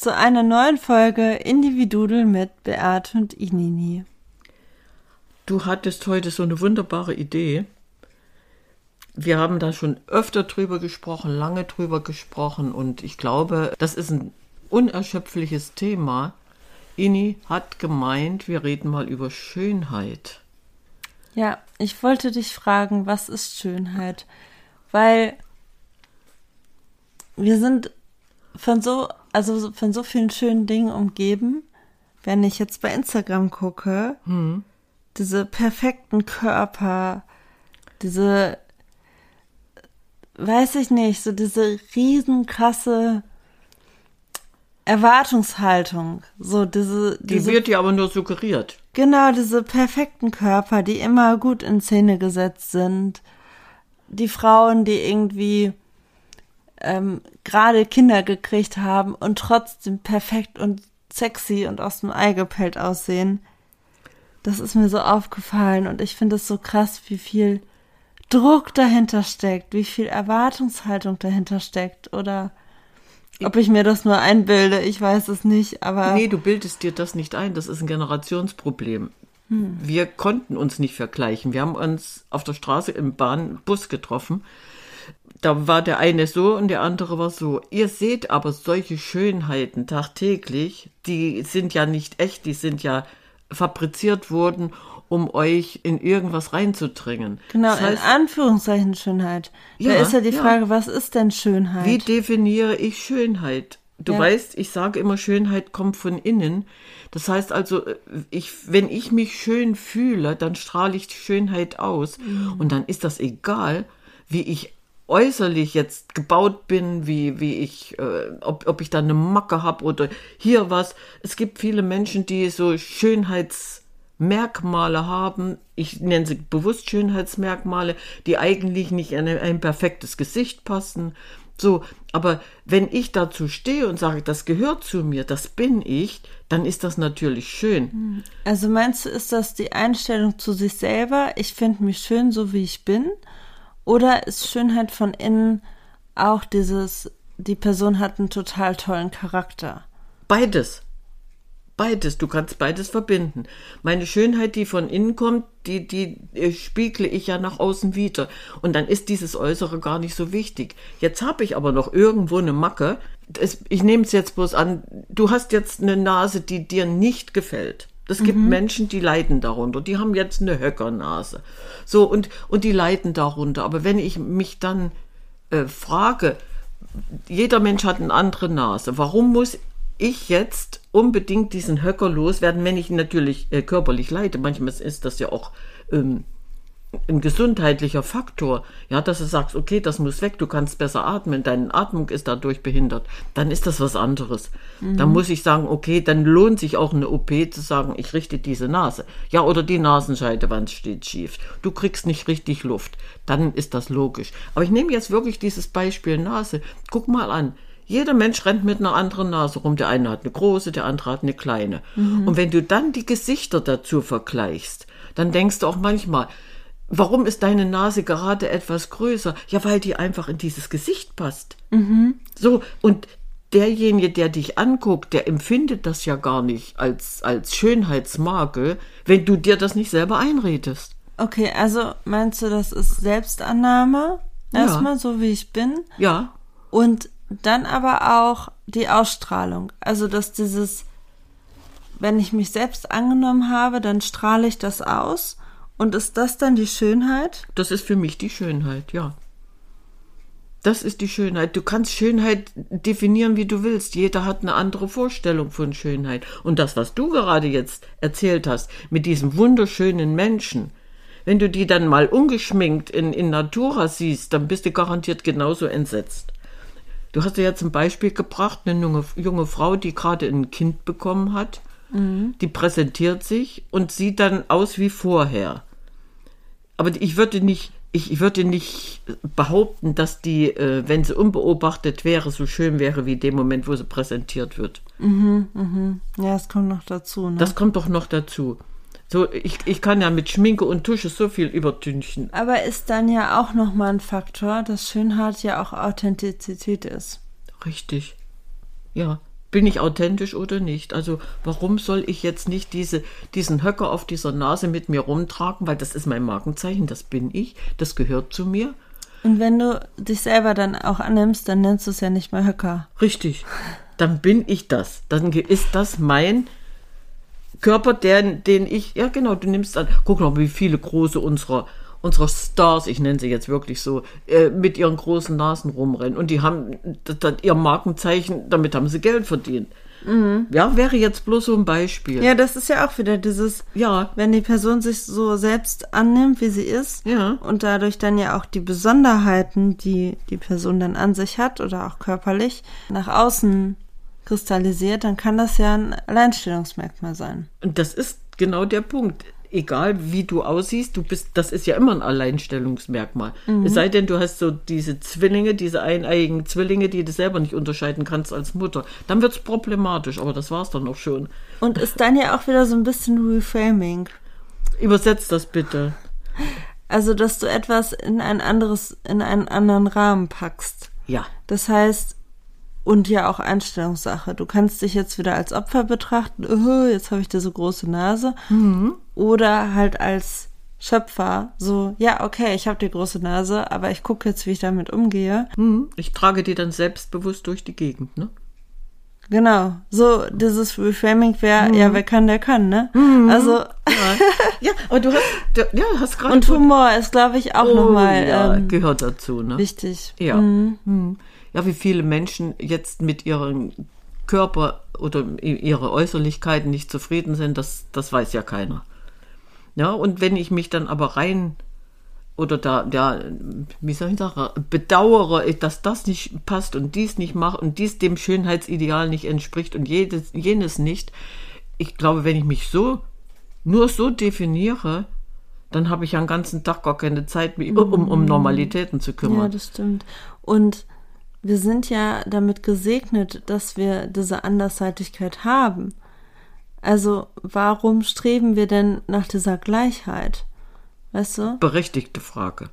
zu einer neuen Folge Individudel mit Beate und Inini. Du hattest heute so eine wunderbare Idee. Wir haben da schon öfter drüber gesprochen, lange drüber gesprochen und ich glaube, das ist ein unerschöpfliches Thema. Ini hat gemeint, wir reden mal über Schönheit. Ja, ich wollte dich fragen, was ist Schönheit? Weil wir sind von so also von so vielen schönen Dingen umgeben. Wenn ich jetzt bei Instagram gucke, hm. diese perfekten Körper, diese, weiß ich nicht, so diese riesenkrasse Erwartungshaltung, so diese, diese. Die wird dir aber nur suggeriert. Genau, diese perfekten Körper, die immer gut in Szene gesetzt sind. Die Frauen, die irgendwie ähm, gerade Kinder gekriegt haben und trotzdem perfekt und sexy und aus dem Ei gepellt aussehen. Das ist mir so aufgefallen und ich finde es so krass, wie viel Druck dahinter steckt, wie viel Erwartungshaltung dahinter steckt oder ob ich mir das nur einbilde, ich weiß es nicht, aber. Nee, du bildest dir das nicht ein, das ist ein Generationsproblem. Hm. Wir konnten uns nicht vergleichen. Wir haben uns auf der Straße im Bahnbus getroffen da war der eine so und der andere war so. Ihr seht aber solche Schönheiten tagtäglich, die sind ja nicht echt, die sind ja fabriziert worden, um euch in irgendwas reinzudringen. Genau, das heißt, in Anführungszeichen Schönheit. Da ja, ist ja die Frage, ja. was ist denn Schönheit? Wie definiere ich Schönheit? Du ja. weißt, ich sage immer, Schönheit kommt von innen. Das heißt also, ich, wenn ich mich schön fühle, dann strahle ich Schönheit aus. Mhm. Und dann ist das egal, wie ich äußerlich jetzt gebaut bin, wie, wie ich, äh, ob, ob ich da eine Macke habe oder hier was. Es gibt viele Menschen, die so Schönheitsmerkmale haben. Ich nenne sie bewusst Schönheitsmerkmale, die eigentlich nicht in ein perfektes Gesicht passen. So, aber wenn ich dazu stehe und sage, das gehört zu mir, das bin ich, dann ist das natürlich schön. Hm. Also meinst du, ist das die Einstellung zu sich selber? Ich finde mich schön, so wie ich bin? Oder ist Schönheit von innen auch dieses, die Person hat einen total tollen Charakter? Beides. Beides. Du kannst beides verbinden. Meine Schönheit, die von innen kommt, die, die äh, spiegle ich ja nach außen wieder. Und dann ist dieses Äußere gar nicht so wichtig. Jetzt habe ich aber noch irgendwo eine Macke. Das, ich nehme es jetzt bloß an, du hast jetzt eine Nase, die dir nicht gefällt. Es gibt mhm. Menschen, die leiden darunter. Die haben jetzt eine Höckernase. So, und, und die leiden darunter. Aber wenn ich mich dann äh, frage, jeder Mensch hat eine andere Nase. Warum muss ich jetzt unbedingt diesen Höcker loswerden, wenn ich natürlich äh, körperlich leide? Manchmal ist das ja auch ähm, ein gesundheitlicher Faktor, ja, dass du sagst, okay, das muss weg, du kannst besser atmen, deine Atmung ist dadurch behindert, dann ist das was anderes. Mhm. Dann muss ich sagen, okay, dann lohnt sich auch eine OP zu sagen, ich richte diese Nase. Ja, oder die Nasenscheidewand steht schief. Du kriegst nicht richtig Luft. Dann ist das logisch. Aber ich nehme jetzt wirklich dieses Beispiel Nase. Guck mal an. Jeder Mensch rennt mit einer anderen Nase rum. Der eine hat eine große, der andere hat eine kleine. Mhm. Und wenn du dann die Gesichter dazu vergleichst, dann denkst du auch manchmal, Warum ist deine Nase gerade etwas größer? Ja, weil die einfach in dieses Gesicht passt. Mhm. So, und derjenige, der dich anguckt, der empfindet das ja gar nicht als, als Schönheitsmakel, wenn du dir das nicht selber einredest. Okay, also meinst du, das ist Selbstannahme? Erstmal ja. so wie ich bin? Ja. Und dann aber auch die Ausstrahlung. Also, dass dieses, wenn ich mich selbst angenommen habe, dann strahle ich das aus Und ist das dann die Schönheit? Das ist für mich die Schönheit, ja. Das ist die Schönheit. Du kannst Schönheit definieren, wie du willst. Jeder hat eine andere Vorstellung von Schönheit. Und das, was du gerade jetzt erzählt hast, mit diesem wunderschönen Menschen, wenn du die dann mal ungeschminkt in, in Natura siehst, dann bist du garantiert genauso entsetzt. Du hast ja jetzt ein Beispiel gebracht, eine junge, junge Frau, die gerade ein Kind bekommen hat, mhm. die präsentiert sich und sieht dann aus wie vorher. Aber ich würde nicht, ich würde nicht behaupten, dass die, äh, wenn sie unbeobachtet wäre, so schön wäre wie dem Moment, wo sie präsentiert wird. Mhm, mhm. Ja, das kommt noch dazu. Ne? Das kommt doch noch dazu. So, ich, ich kann ja mit Schminke und Tusche so viel übertünchen. Aber ist dann ja auch nochmal ein Faktor, dass Schönheit ja auch Authentizität ist. Richtig. Ja. Bin ich authentisch oder nicht? Also, warum soll ich jetzt nicht diese, diesen Höcker auf dieser Nase mit mir rumtragen? Weil das ist mein Markenzeichen, das bin ich, das gehört zu mir. Und wenn du dich selber dann auch annimmst, dann nennst du es ja nicht mehr Höcker. Richtig. Dann bin ich das. Dann ist das mein Körper, den, den ich, ja genau, du nimmst an, guck mal, wie viele große unserer, unserer Stars, ich nenne sie jetzt wirklich so, äh, mit ihren großen Nasen rumrennen. Und die haben das, das, ihr Markenzeichen, damit haben sie Geld verdient. Mhm. Ja, wäre jetzt bloß so ein Beispiel. Ja, das ist ja auch wieder dieses, ja, wenn die Person sich so selbst annimmt, wie sie ist, ja. und dadurch dann ja auch die Besonderheiten, die die Person dann an sich hat oder auch körperlich, nach außen kristallisiert, dann kann das ja ein Alleinstellungsmerkmal sein. Und das ist genau der Punkt. Egal wie du aussiehst, du bist, das ist ja immer ein Alleinstellungsmerkmal. Mhm. Es sei denn, du hast so diese Zwillinge, diese eineiigen Zwillinge, die du selber nicht unterscheiden kannst als Mutter. Dann wird es problematisch, aber das war es dann auch schon. Und ist dann ja auch wieder so ein bisschen Reframing. Übersetzt das bitte. Also, dass du etwas in ein anderes, in einen anderen Rahmen packst. Ja. Das heißt, und ja auch Einstellungssache. Du kannst dich jetzt wieder als Opfer betrachten, oh, jetzt habe ich diese große Nase. Mhm. Oder halt als Schöpfer, so, ja, okay, ich habe die große Nase, aber ich gucke jetzt, wie ich damit umgehe. Mhm. Ich trage die dann selbstbewusst durch die Gegend, ne? Genau, so dieses Reframing wäre, mhm. ja, wer kann, der kann, ne? Mhm. Also. Ja. ja, aber du hast, du, ja, hast gerade. Und Humor ist, glaube ich, auch oh, nochmal. Ja, ähm, gehört dazu, ne? Wichtig. Ja. Mhm. mhm ja, wie viele Menschen jetzt mit ihrem Körper oder ihre Äußerlichkeiten nicht zufrieden sind, das, das weiß ja keiner. Ja, und wenn ich mich dann aber rein oder da, ja, wie soll ich sagen, bedauere, dass das nicht passt und dies nicht macht und dies dem Schönheitsideal nicht entspricht und jedes, jenes nicht. Ich glaube, wenn ich mich so, nur so definiere, dann habe ich ja den ganzen Tag gar keine Zeit, mehr, um, um Normalitäten zu kümmern. Ja, das stimmt. Und wir sind ja damit gesegnet, dass wir diese Andersseitigkeit haben. Also warum streben wir denn nach dieser Gleichheit? Weißt du? Berechtigte Frage.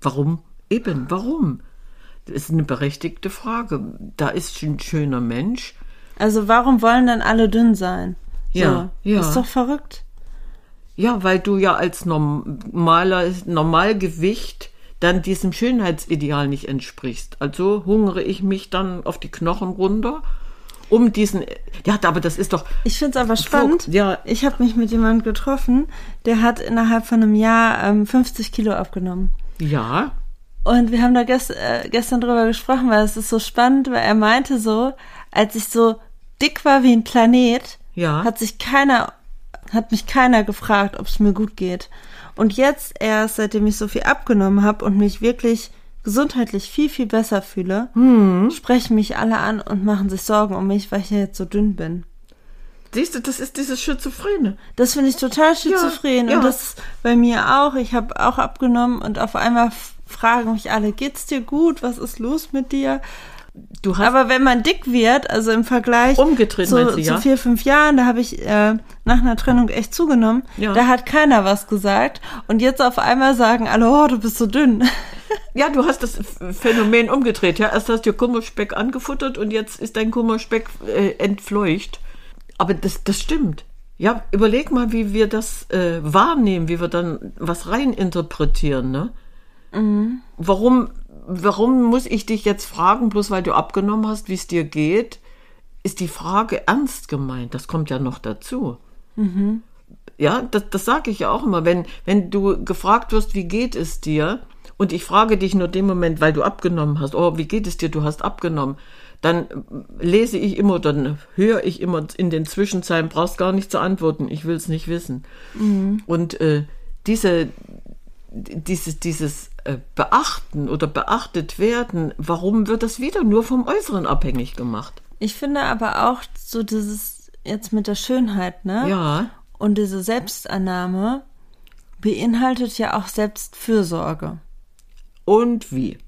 Warum? Eben, warum? Das ist eine berechtigte Frage. Da ist ein schöner Mensch. Also warum wollen dann alle dünn sein? Ja, so, ja. Ist doch verrückt. Ja, weil du ja als normaler Normalgewicht dann diesem Schönheitsideal nicht entsprichst. Also hungere ich mich dann auf die Knochen runter, um diesen. Ja, aber das ist doch. Ich finde es aber spannend. Ja. Ich habe mich mit jemandem getroffen, der hat innerhalb von einem Jahr ähm, 50 Kilo abgenommen. Ja. Und wir haben da gest äh, gestern drüber gesprochen, weil es ist so spannend, weil er meinte so, als ich so dick war wie ein Planet, ja. hat sich keiner, hat mich keiner gefragt, ob es mir gut geht. Und jetzt erst, seitdem ich so viel abgenommen habe und mich wirklich gesundheitlich viel, viel besser fühle, hm. sprechen mich alle an und machen sich Sorgen um mich, weil ich ja jetzt so dünn bin. Siehst du, das ist dieses Schizophrene. Das finde ich total schizophren. Ja, ja. Und das bei mir auch. Ich habe auch abgenommen und auf einmal fragen mich alle, geht's dir gut? Was ist los mit dir? Du hast Aber wenn man dick wird, also im Vergleich umgedreht, zu, du, ja? zu vier, fünf Jahren, da habe ich äh, nach einer Trennung echt zugenommen. Ja. Da hat keiner was gesagt. Und jetzt auf einmal sagen alle, oh, du bist so dünn. Ja, du hast das Phänomen umgedreht. Ja, erst hast du Kummerspeck angefuttert und jetzt ist dein Kummerspeck äh, entfleucht. Aber das, das stimmt. Ja, überleg mal, wie wir das äh, wahrnehmen, wie wir dann was reininterpretieren, ne? Mhm. Warum warum muss ich dich jetzt fragen, bloß weil du abgenommen hast, wie es dir geht? Ist die Frage ernst gemeint? Das kommt ja noch dazu. Mhm. ja, das, das sage ich ja auch immer, wenn, wenn du gefragt wirst, wie geht es dir, und ich frage dich nur den Moment, weil du abgenommen hast, oh, wie geht es dir, du hast abgenommen, dann lese ich immer, dann höre ich immer in den Zwischenzeilen, brauchst gar nicht zu antworten, ich will es nicht wissen. Mhm. Und äh, diese, dieses, dieses Beachten oder beachtet werden, warum wird das wieder nur vom Äußeren abhängig gemacht? Ich finde aber auch so dieses jetzt mit der Schönheit, ne? Ja. Und diese Selbstannahme beinhaltet ja auch Selbstfürsorge. Und wie?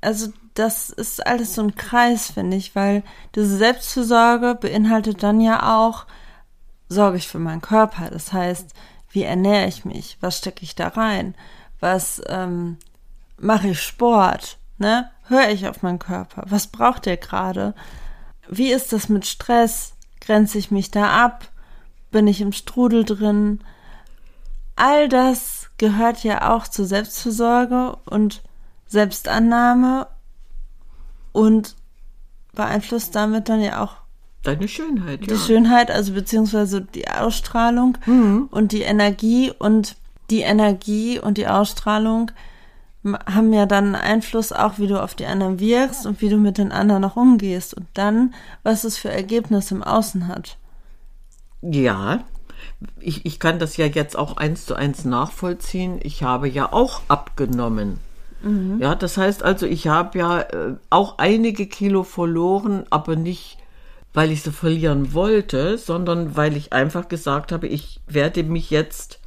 Also das ist alles so ein Kreis, finde ich, weil diese Selbstfürsorge beinhaltet dann ja auch, sorge ich für meinen Körper. Das heißt, wie ernähre ich mich? Was stecke ich da rein? Was ähm, mache ich Sport? Ne? Höre ich auf meinen Körper? Was braucht der gerade? Wie ist das mit Stress? Grenze ich mich da ab? Bin ich im Strudel drin? All das gehört ja auch zur Selbstfürsorge und Selbstannahme und beeinflusst damit dann ja auch deine Schönheit. Die ja. Schönheit, also beziehungsweise die Ausstrahlung mhm. und die Energie und die Energie und die Ausstrahlung haben ja dann Einfluss auch, wie du auf die anderen wirkst und wie du mit den anderen auch umgehst und dann, was es für Ergebnisse im Außen hat. Ja, ich, ich kann das ja jetzt auch eins zu eins nachvollziehen. Ich habe ja auch abgenommen. Mhm. Ja, das heißt also, ich habe ja äh, auch einige Kilo verloren, aber nicht, weil ich sie verlieren wollte, sondern weil ich einfach gesagt habe, ich werde mich jetzt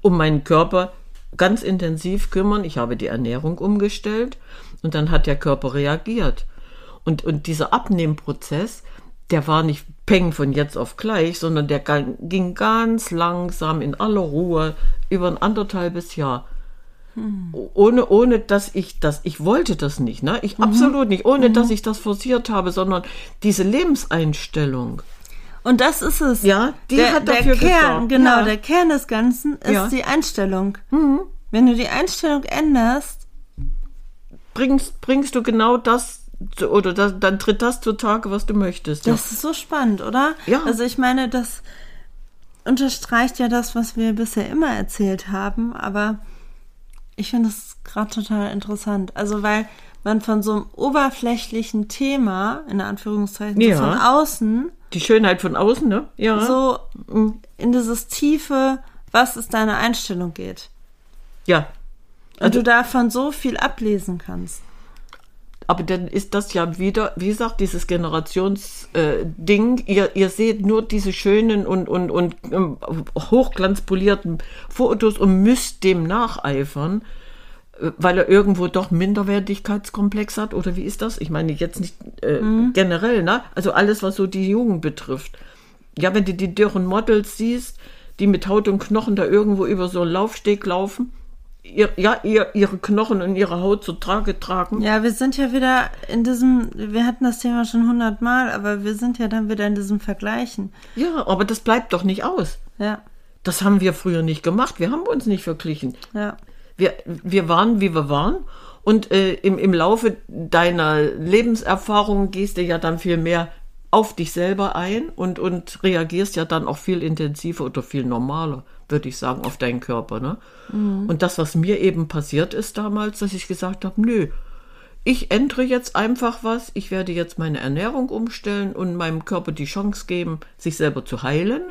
um meinen Körper ganz intensiv kümmern. Ich habe die Ernährung umgestellt und dann hat der Körper reagiert. Und, und dieser Abnehmprozess, der war nicht peng von jetzt auf gleich, sondern der ging ganz langsam in aller Ruhe über ein anderthalbes Jahr. Hm. Ohne, ohne dass ich das, ich wollte das nicht, ne? Ich mhm. absolut nicht, ohne mhm. dass ich das forciert habe, sondern diese Lebenseinstellung. Und das ist es. Ja, die der, hat dafür der Kern, gesorgt. Genau, ja. der Kern des Ganzen ist ja. die Einstellung. Mhm. Wenn du die Einstellung änderst, bringst, bringst du genau das oder das, dann tritt das zutage, was du möchtest. Das ja. ist so spannend, oder? Ja. Also ich meine, das unterstreicht ja das, was wir bisher immer erzählt haben, aber ich finde es gerade total interessant. Also weil man von so einem oberflächlichen Thema, in Anführungszeichen, ja. so von außen. Die Schönheit von außen, ne? Ja. So mhm. in dieses tiefe, was ist deine Einstellung geht. Ja. Also, Und du davon so viel ablesen kannst. Aber dann ist das ja wieder, wie gesagt, dieses Generationsding. Äh, ihr, ihr seht nur diese schönen und, und, und ähm, hochglanzpolierten Fotos und müsst dem nacheifern, weil er irgendwo doch Minderwertigkeitskomplex hat. Oder wie ist das? Ich meine jetzt nicht äh, mhm. generell, ne? Also alles, was so die Jugend betrifft. Ja, wenn du die dürren Models siehst, die mit Haut und Knochen da irgendwo über so einen Laufsteg laufen ihr, ja, ihr, ihre Knochen und ihre Haut zu Trage tragen. Ja, wir sind ja wieder in diesem, wir hatten das Thema schon hundertmal, aber wir sind ja dann wieder in diesem Vergleichen. Ja, aber das bleibt doch nicht aus. Ja. Das haben wir früher nicht gemacht. Wir haben uns nicht verglichen. Ja. Wir, wir waren, wie wir waren. Und äh, im, im Laufe deiner Lebenserfahrung gehst du ja dann viel mehr auf dich selber ein und, und reagierst ja dann auch viel intensiver oder viel normaler würde ich sagen, auf deinen Körper. Ne? Mhm. Und das, was mir eben passiert ist damals, dass ich gesagt habe, nö, ich ändere jetzt einfach was, ich werde jetzt meine Ernährung umstellen und meinem Körper die Chance geben, sich selber zu heilen.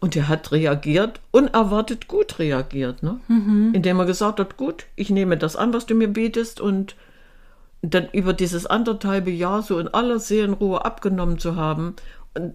Und er hat reagiert, unerwartet gut reagiert, ne? Mhm. indem er gesagt hat, gut, ich nehme das an, was du mir bietest und dann über dieses anderthalbe Jahr so in aller Seelenruhe abgenommen zu haben. Und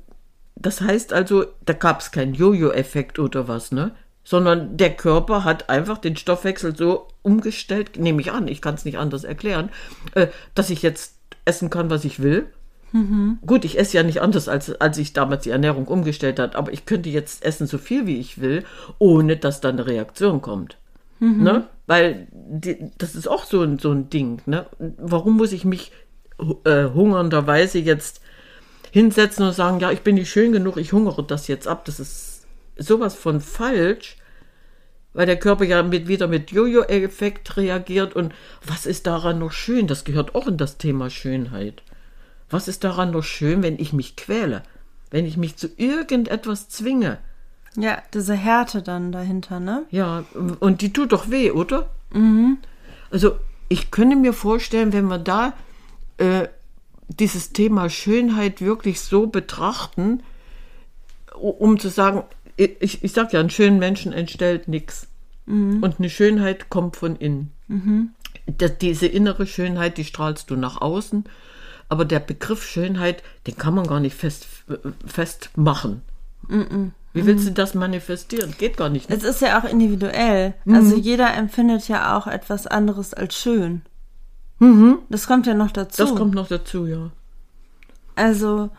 das heißt also, da gab es keinen Jojo-Effekt oder was, ne? Sondern der Körper hat einfach den Stoffwechsel so umgestellt, nehme ich an, ich kann es nicht anders erklären, äh, dass ich jetzt essen kann, was ich will. Mhm. Gut, ich esse ja nicht anders, als, als ich damals die Ernährung umgestellt hat, aber ich könnte jetzt essen so viel, wie ich will, ohne dass dann eine Reaktion kommt. Mhm. Ne? Weil die, das ist auch so ein, so ein Ding. Ne? Warum muss ich mich äh, hungernderweise jetzt hinsetzen und sagen, ja, ich bin nicht schön genug, ich hungere das jetzt ab. Das ist sowas von falsch, weil der Körper ja mit, wieder mit Jojo-Effekt reagiert. Und was ist daran noch schön? Das gehört auch in das Thema Schönheit. Was ist daran noch schön, wenn ich mich quäle? Wenn ich mich zu irgendetwas zwinge? Ja, diese Härte dann dahinter, ne? Ja, und die tut doch weh, oder? Mhm. Also ich könnte mir vorstellen, wenn wir da äh, dieses Thema Schönheit wirklich so betrachten, um zu sagen, ich, ich sag ja, einen schönen Menschen entstellt nichts. Mhm. Und eine Schönheit kommt von innen. Mhm. Das, diese innere Schönheit, die strahlst du nach außen. Aber der Begriff Schönheit, den kann man gar nicht fest, festmachen. Mhm. Wie willst du das manifestieren? Geht gar nicht. Ne? Es ist ja auch individuell. Mhm. Also jeder empfindet ja auch etwas anderes als schön. Mhm. Das kommt ja noch dazu. Das kommt noch dazu, ja. Also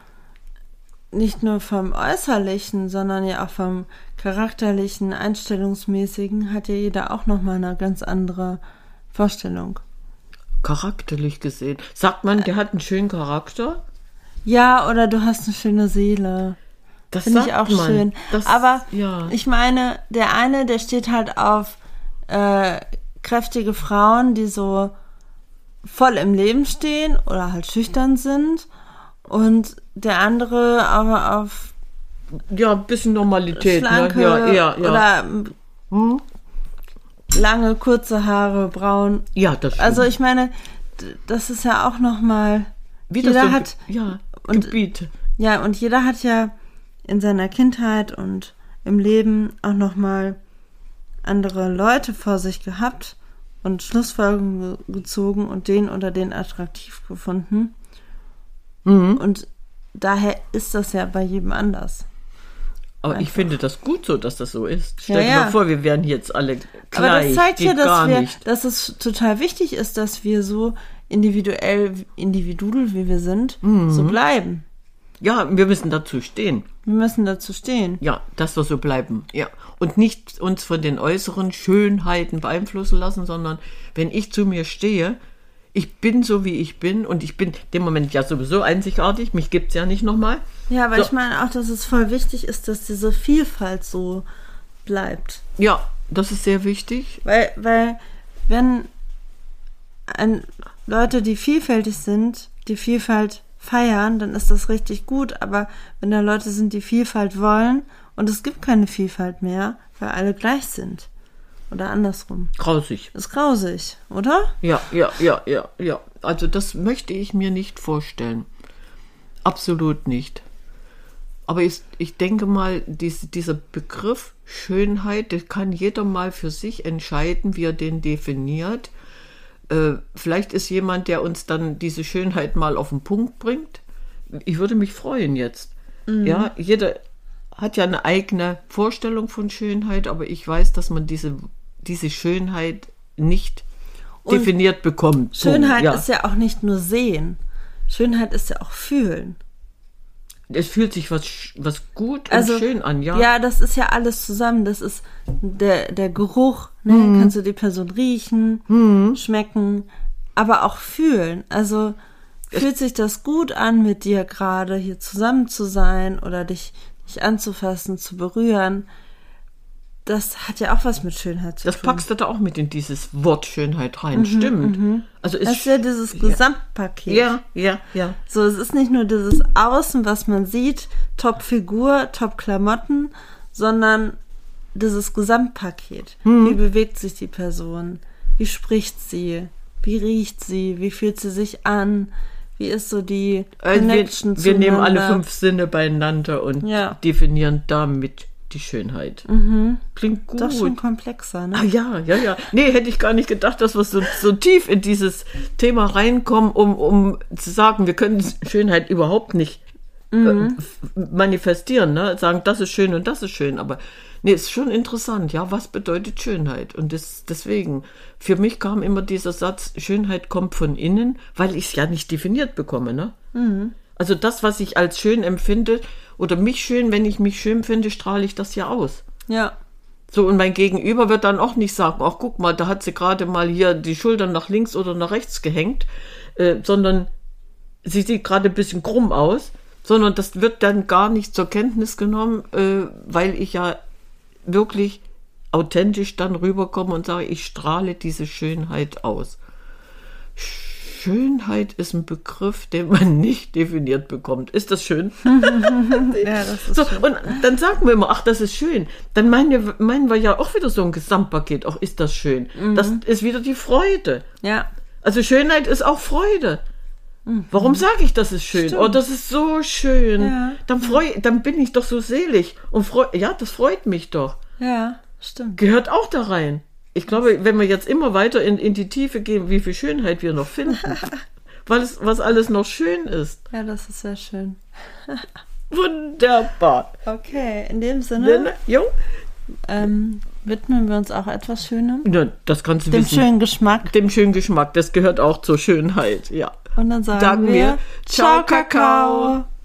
nicht nur vom Äußerlichen, sondern ja auch vom charakterlichen, einstellungsmäßigen hat ja jeder auch nochmal eine ganz andere Vorstellung. Charakterlich gesehen. Sagt man, der hat einen schönen Charakter? Ja, oder du hast eine schöne Seele. Das finde ich auch man. schön. Das, Aber ja. ich meine, der eine, der steht halt auf äh, kräftige Frauen, die so voll im Leben stehen oder halt schüchtern sind. Und der andere aber auf ja, ein bisschen Normalität, ne? schlanke, ne? ja, ja, ja. oder hm? Lange, kurze Haare, braun. Ja, das stimmt. Also ich meine, das ist ja auch nochmal. Wie jeder das so hat ja, und, Gebiet. Ja, und jeder hat ja in seiner Kindheit und im Leben auch nochmal andere Leute vor sich gehabt und Schlussfolgerungen gezogen und den oder den attraktiv gefunden. Mhm. Und daher ist das ja bei jedem anders. Aber Einfach. ich finde das gut so, dass das so ist. Stell ja, dir ja. mal vor, wir wären jetzt alle gleich. Aber das zeigt ja, dass, wir, dass es total wichtig ist, dass wir so individuell, individuell wie wir sind, mhm. so bleiben. Ja, wir müssen dazu stehen. Wir müssen dazu stehen. Ja, dass wir so bleiben. Ja. Und nicht uns von den äußeren Schönheiten beeinflussen lassen, sondern wenn ich zu mir stehe, ich bin so, wie ich bin und ich bin dem Moment ja sowieso einzigartig, mich gibt es ja nicht nochmal. Ja, aber so. ich meine auch, dass es voll wichtig ist, dass diese Vielfalt so bleibt. Ja, das ist sehr wichtig. Weil, weil wenn ein, Leute, die vielfältig sind, die Vielfalt feiern, dann ist das richtig gut. Aber wenn da Leute sind, die Vielfalt wollen und es gibt keine Vielfalt mehr, weil alle gleich sind, oder andersrum. Grausig. Ist grausig, oder? Ja, ja, ja, ja, ja. Also das möchte ich mir nicht vorstellen. Absolut nicht. Aber ich, ich denke mal, dies, dieser Begriff Schönheit, das kann jeder mal für sich entscheiden, wie er den definiert. Äh, vielleicht ist jemand, der uns dann diese Schönheit mal auf den Punkt bringt. Ich würde mich freuen jetzt. Mhm. Ja, jeder hat ja eine eigene Vorstellung von Schönheit, aber ich weiß, dass man diese diese Schönheit nicht und definiert bekommt. Schönheit ja. ist ja auch nicht nur sehen. Schönheit ist ja auch fühlen. Es fühlt sich was, was gut also, und schön an, ja. Ja, das ist ja alles zusammen. Das ist der, der Geruch, ne? Mhm. Kannst du die Person riechen, mhm. schmecken, aber auch fühlen. Also fühlt sich das gut an, mit dir gerade hier zusammen zu sein oder dich, dich anzufassen, zu berühren das hat ja auch was mit Schönheit zu das tun. Das packst du da auch mit in dieses Wort Schönheit rein, mhm, stimmt. Mhm. Also ist, das ist ja dieses Gesamtpaket. Ja, ja, ja. So, es ist nicht nur dieses Außen, was man sieht, Top-Figur, Top-Klamotten, sondern dieses Gesamtpaket. Mhm. Wie bewegt sich die Person? Wie spricht sie? Wie riecht sie? Wie fühlt sie sich an? Wie ist so die Connection also wir, wir nehmen alle fünf Sinne beieinander und ja. definieren damit die Schönheit. Mhm. Klingt gut. Doch schon komplexer, ne? Ah, ja, ja, ja. Nee, hätte ich gar nicht gedacht, dass wir so, so tief in dieses Thema reinkommen, um, um zu sagen, wir können Schönheit überhaupt nicht mhm. äh, manifestieren, ne? Sagen, das ist schön und das ist schön. Aber nee, ist schon interessant, ja, was bedeutet Schönheit? Und das, deswegen, für mich kam immer dieser Satz, Schönheit kommt von innen, weil ich es ja nicht definiert bekomme, ne? Mhm. Also das, was ich als schön empfinde, oder mich schön, wenn ich mich schön finde, strahle ich das ja aus. Ja. So, und mein Gegenüber wird dann auch nicht sagen, ach guck mal, da hat sie gerade mal hier die Schultern nach links oder nach rechts gehängt, äh, sondern sie sieht gerade ein bisschen krumm aus, sondern das wird dann gar nicht zur Kenntnis genommen, äh, weil ich ja wirklich authentisch dann rüberkomme und sage, ich strahle diese Schönheit aus. Schönheit ist ein Begriff, den man nicht definiert bekommt. Ist das schön? Ja, das ist So, schön. und dann sagen wir immer, ach, das ist schön. Dann meinen wir, meinen wir ja auch wieder so ein Gesamtpaket. Ach, ist das schön. Das Mhm. ist wieder die Freude. Ja, Also Schönheit ist auch Freude. Warum sage ich, das ist schön? Stimmt. Oh, das ist so schön. Ja. Dann freu, dann bin ich doch so selig und freu, ja, das freut mich doch. ja, stimmt. Gehört auch da rein. Ich glaube, wenn wir jetzt immer weiter in, in die Tiefe gehen, wie viel Schönheit wir noch finden, weil es, was alles noch schön ist. Ja, das ist sehr schön. Wunderbar. Okay, in dem Ne, Sinne ne? Jo? ähm, widmen wir uns auch etwas Schönem. Ja, das kannst du Dem wissen. schönen Geschmack. Dem schönen Geschmack, das gehört auch zur Schönheit, ja. Und dann sagen Sagen wir, wir, Ciao, Kakao.